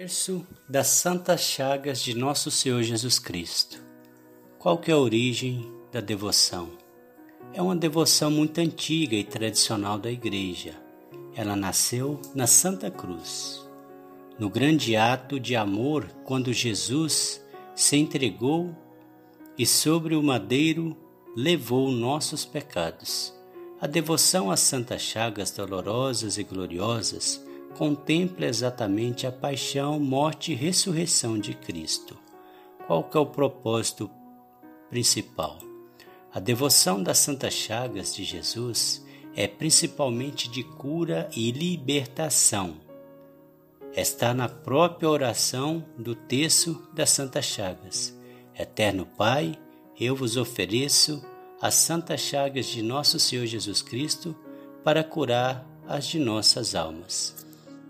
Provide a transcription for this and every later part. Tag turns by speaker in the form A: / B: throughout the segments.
A: Verso das Santas Chagas de Nosso Senhor Jesus Cristo. Qual que é a origem da devoção? É uma devoção muito antiga e tradicional da Igreja. Ela nasceu na Santa Cruz, no grande ato de amor quando Jesus se entregou e sobre o madeiro levou nossos pecados. A devoção às Santas Chagas dolorosas e gloriosas contempla exatamente a paixão, morte e ressurreição de Cristo. Qual que é o propósito principal? A devoção das Santas Chagas de Jesus é principalmente de cura e libertação. Está na própria oração do texto das Santas Chagas. Eterno Pai, eu vos ofereço as Santas Chagas de nosso Senhor Jesus Cristo para curar as de nossas almas.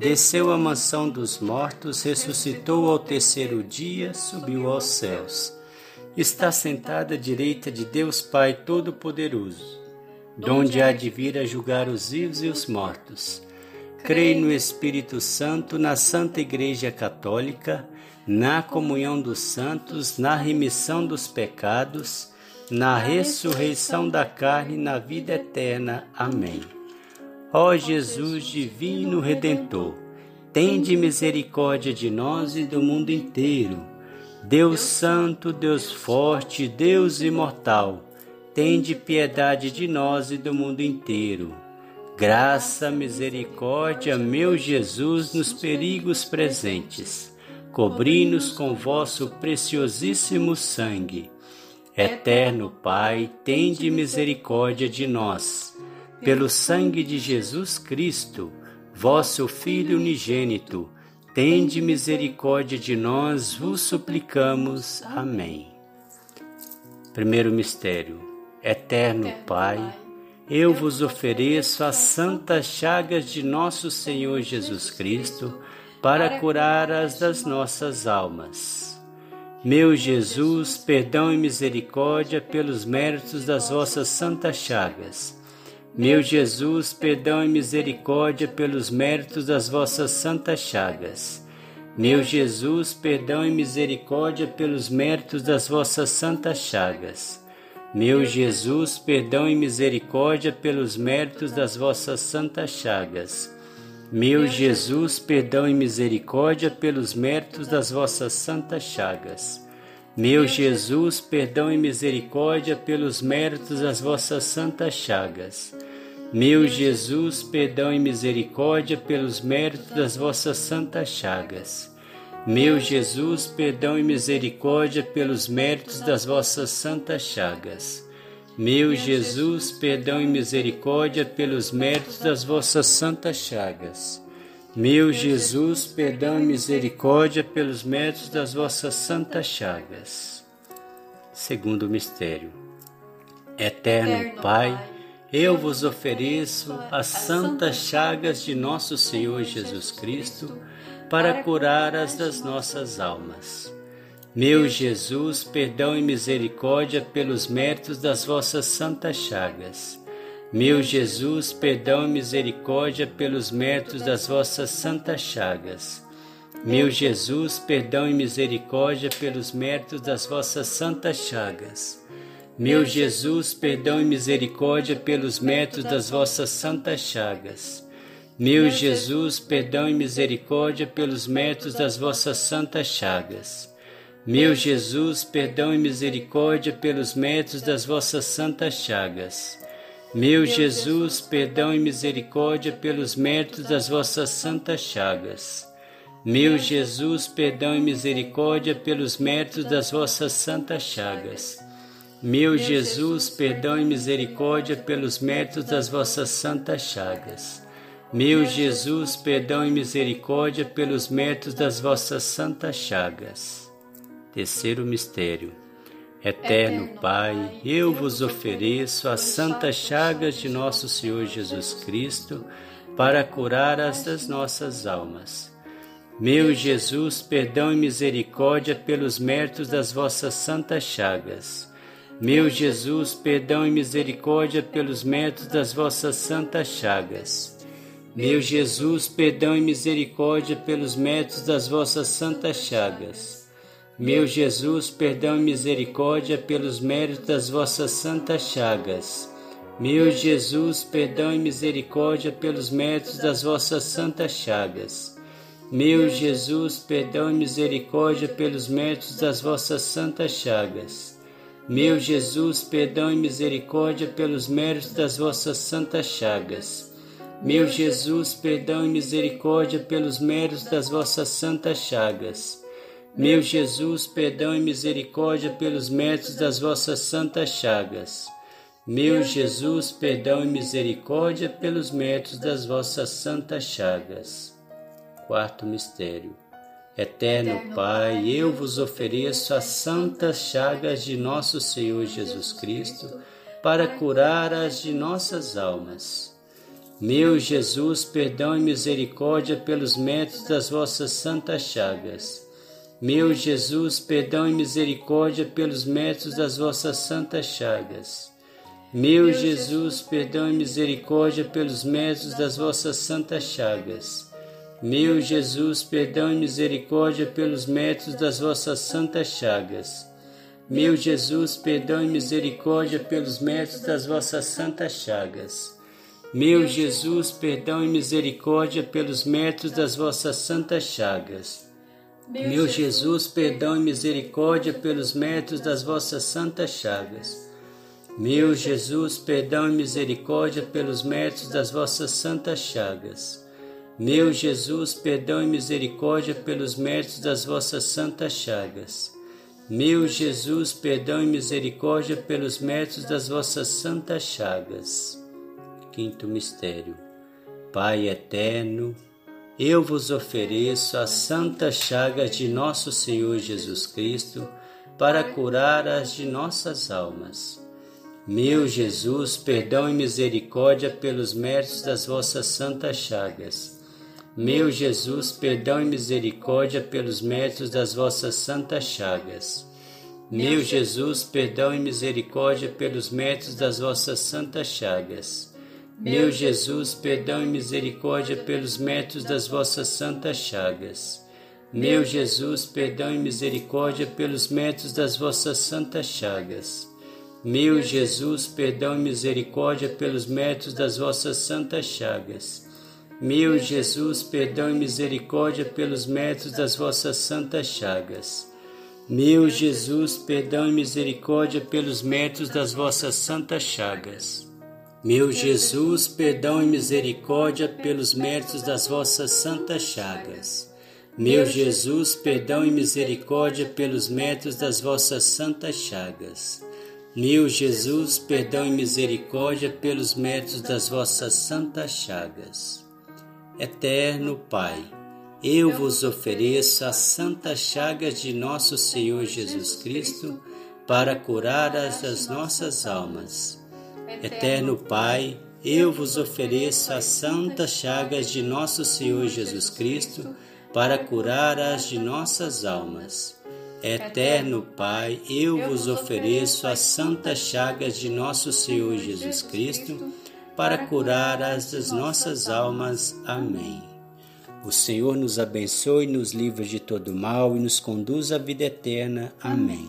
A: desceu à mansão dos mortos, ressuscitou ao terceiro dia, subiu aos céus. Está sentada à direita de Deus Pai Todo-Poderoso, donde há de vir a julgar os vivos e os mortos. Creio no Espírito Santo, na Santa Igreja Católica, na comunhão dos santos, na remissão dos pecados, na ressurreição da carne, na vida eterna. Amém. Ó Jesus divino redentor, tende misericórdia de nós e do mundo inteiro. Deus santo, Deus forte, Deus imortal, tende piedade de nós e do mundo inteiro. Graça, misericórdia, meu Jesus, nos perigos presentes, cobri-nos com vosso preciosíssimo sangue. Eterno Pai, tende misericórdia de nós pelo sangue de Jesus Cristo, vosso Filho unigênito, tende misericórdia de nós, vos suplicamos. Amém. Primeiro mistério. Eterno Pai, eu vos ofereço as santas chagas de nosso Senhor Jesus Cristo para curar as das nossas almas. Meu Jesus, perdão e misericórdia pelos méritos das vossas santas chagas meu Jesus, perdão e misericórdia pelos méritos das vossas santas chagas. Meu Jesus, perdão e misericórdia pelos méritos das vossas santas chagas. Meu Jesus, perdão e misericórdia pelos méritos das vossas santas chagas. Meu Jesus, perdão e misericórdia pelos méritos das vossas santas chagas. Meu Jesus, perdão e misericórdia pelos méritos das vossas santas chagas. Meu Jesus, perdão e misericórdia pelos méritos das vossas santas chagas. Meu Jesus, perdão e misericórdia pelos méritos das vossas santas chagas. Meu Jesus, perdão e misericórdia pelos méritos das vossas santas chagas. Meu Jesus, perdão e misericórdia pelos méritos das vossas santas chagas. Segundo mistério. Eterno Pai, eu vos ofereço as santas chagas de nosso Senhor Jesus Cristo para curar as das nossas almas. Meu Jesus, perdão e misericórdia pelos méritos das vossas santas chagas meu Jesus, perdão e misericórdia pelos méritos das vossas santas chagas. Meu Jesus, perdão e misericórdia pelos méritos das vossas santas chagas. Meu Jesus, perdão e misericórdia pelos méritos das vossas santas chagas. Meu Jesus, perdão e misericórdia pelos méritos das vossas santas chagas. Meu Jesus, perdão e misericórdia pelos méritos das vossas santas chagas. Meu Jesus, perdão e misericórdia pelos méritos das vossas santas chagas. Meu Jesus, perdão e misericórdia pelos méritos das vossas santas chagas. Meu Jesus, perdão e misericórdia pelos méritos das vossas santas chagas. Meu Jesus, perdão e misericórdia pelos méritos das vossas santas chagas. Terceiro mistério. Eterno Pai, eu vos ofereço as santas chagas de nosso Senhor Jesus Cristo para curar as das nossas almas. Meu Jesus, perdão e misericórdia pelos méritos das vossas santas chagas. Meu Jesus, perdão e misericórdia pelos méritos das vossas santas chagas. Meu Jesus, perdão e misericórdia pelos méritos das vossas santas chagas. Meu Jesus, perdão e misericórdia pelos méritos das vossas santas chagas. Meu Jesus, perdão e misericórdia pelos méritos das vossas santas chagas. Meu Jesus, perdão e misericórdia pelos méritos das vossas santas chagas. Meu Jesus, perdão e misericórdia pelos méritos das vossas santas chagas. Meu Jesus, perdão e misericórdia pelos méritos das vossas santas chagas. Meu Jesus, perdão e misericórdia pelos méritos das vossas santas chagas. Meu Jesus, perdão e misericórdia pelos méritos das vossas santas chagas. Quarto mistério. Eterno Pai, eu vos ofereço as santas chagas de nosso Senhor Jesus Cristo para curar as de nossas almas. Meu Jesus, perdão e misericórdia pelos méritos das vossas santas chagas. Meu Jesus, perdão e misericórdia pelos méritos das vossas santas chagas. Meu Jesus, perdão e misericórdia pelos méritos das vossas santas chagas. Meu Jesus, perdão e misericórdia pelos méritos das vossas santas chagas. Meu Jesus, perdão e misericórdia pelos méritos das vossas santas chagas. Meu Jesus, perdão e misericórdia pelos méritos das vossas santas chagas. Meu Jesus, perdão e misericórdia pelos méritos das vossas santas chagas. Meu Jesus, perdão e misericórdia pelos méritos das vossas santas chagas. Meu Jesus, perdão e misericórdia pelos méritos das vossas santas chagas. Meu Jesus, perdão e misericórdia pelos méritos das vossas santas chagas. Quinto mistério. Pai eterno, eu vos ofereço as santas chagas de nosso Senhor Jesus Cristo para curar as de nossas almas. Meu Jesus, perdão e misericórdia pelos méritos das vossas santas chagas. Meu Jesus, perdão e misericórdia pelos méritos das vossas santas chagas. Meu Jesus, perdão e misericórdia pelos méritos das vossas santas chagas. Meu Jesus, perdão e misericórdia pelos méritos das vossas santas chagas. Meu Jesus, perdão e misericórdia pelos méritos das vossas santas chagas. Meu Jesus, perdão e misericórdia pelos méritos das vossas santas chagas. Meu Jesus, perdão e misericórdia pelos méritos das vossas santas chagas. Meu Jesus, perdão e misericórdia pelos méritos das vossas santas chagas. Meu Jesus, perdão e misericórdia pelos méritos das vossas santas chagas. Meu Jesus, perdão e misericórdia pelos méritos das vossas santas chagas. Meu Jesus, perdão e misericórdia pelos méritos das vossas santas chagas. Eterno Pai, eu vos ofereço as santas chagas de nosso Senhor Jesus Cristo para curar as nossas almas Eterno Pai, eu vos ofereço as santas chagas de nosso Senhor Jesus Cristo para curar as de nossas almas. Eterno Pai, eu vos ofereço as santas chagas de nosso Senhor Jesus Cristo para curar as nossas almas. Amém. O Senhor nos abençoe, nos livre de todo mal e nos conduz à vida eterna. Amém.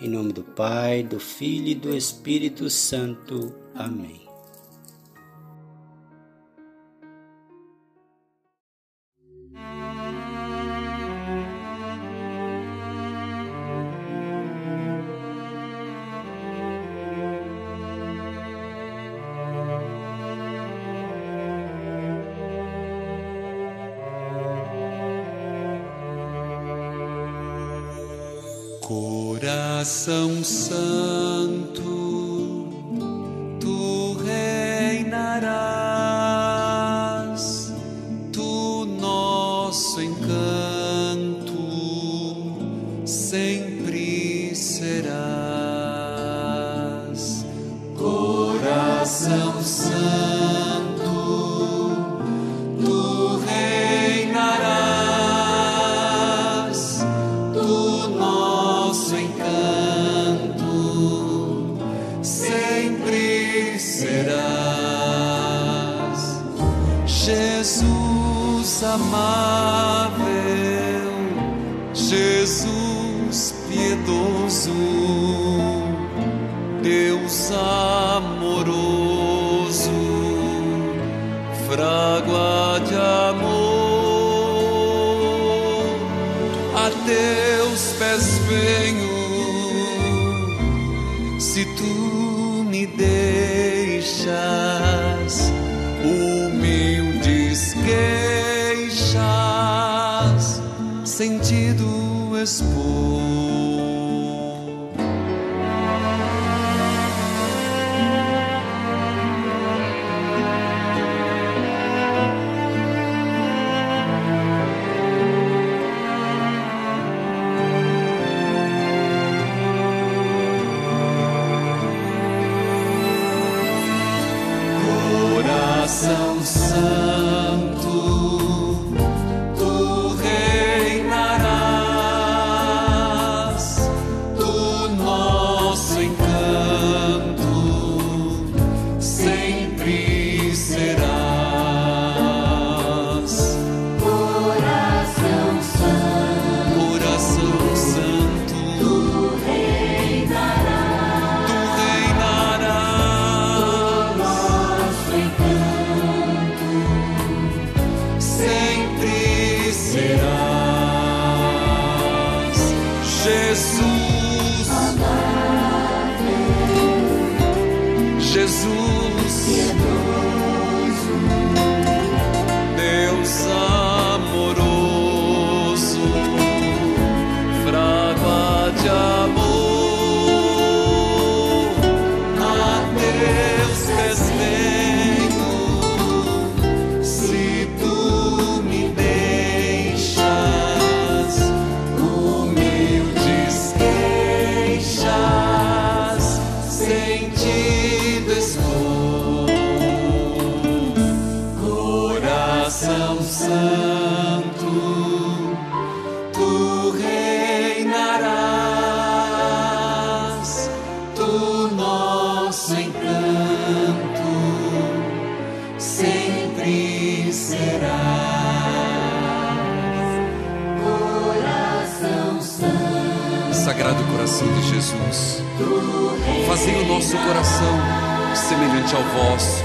A: Em nome do Pai, do Filho e do Espírito Santo. Amém.
B: Coração Santo frágua de amor. A teus pés venho, se tu me deixas, humildes queixas, sentido expor. Jesus. Jesus. coração de Jesus. Fazei o nosso coração semelhante ao vosso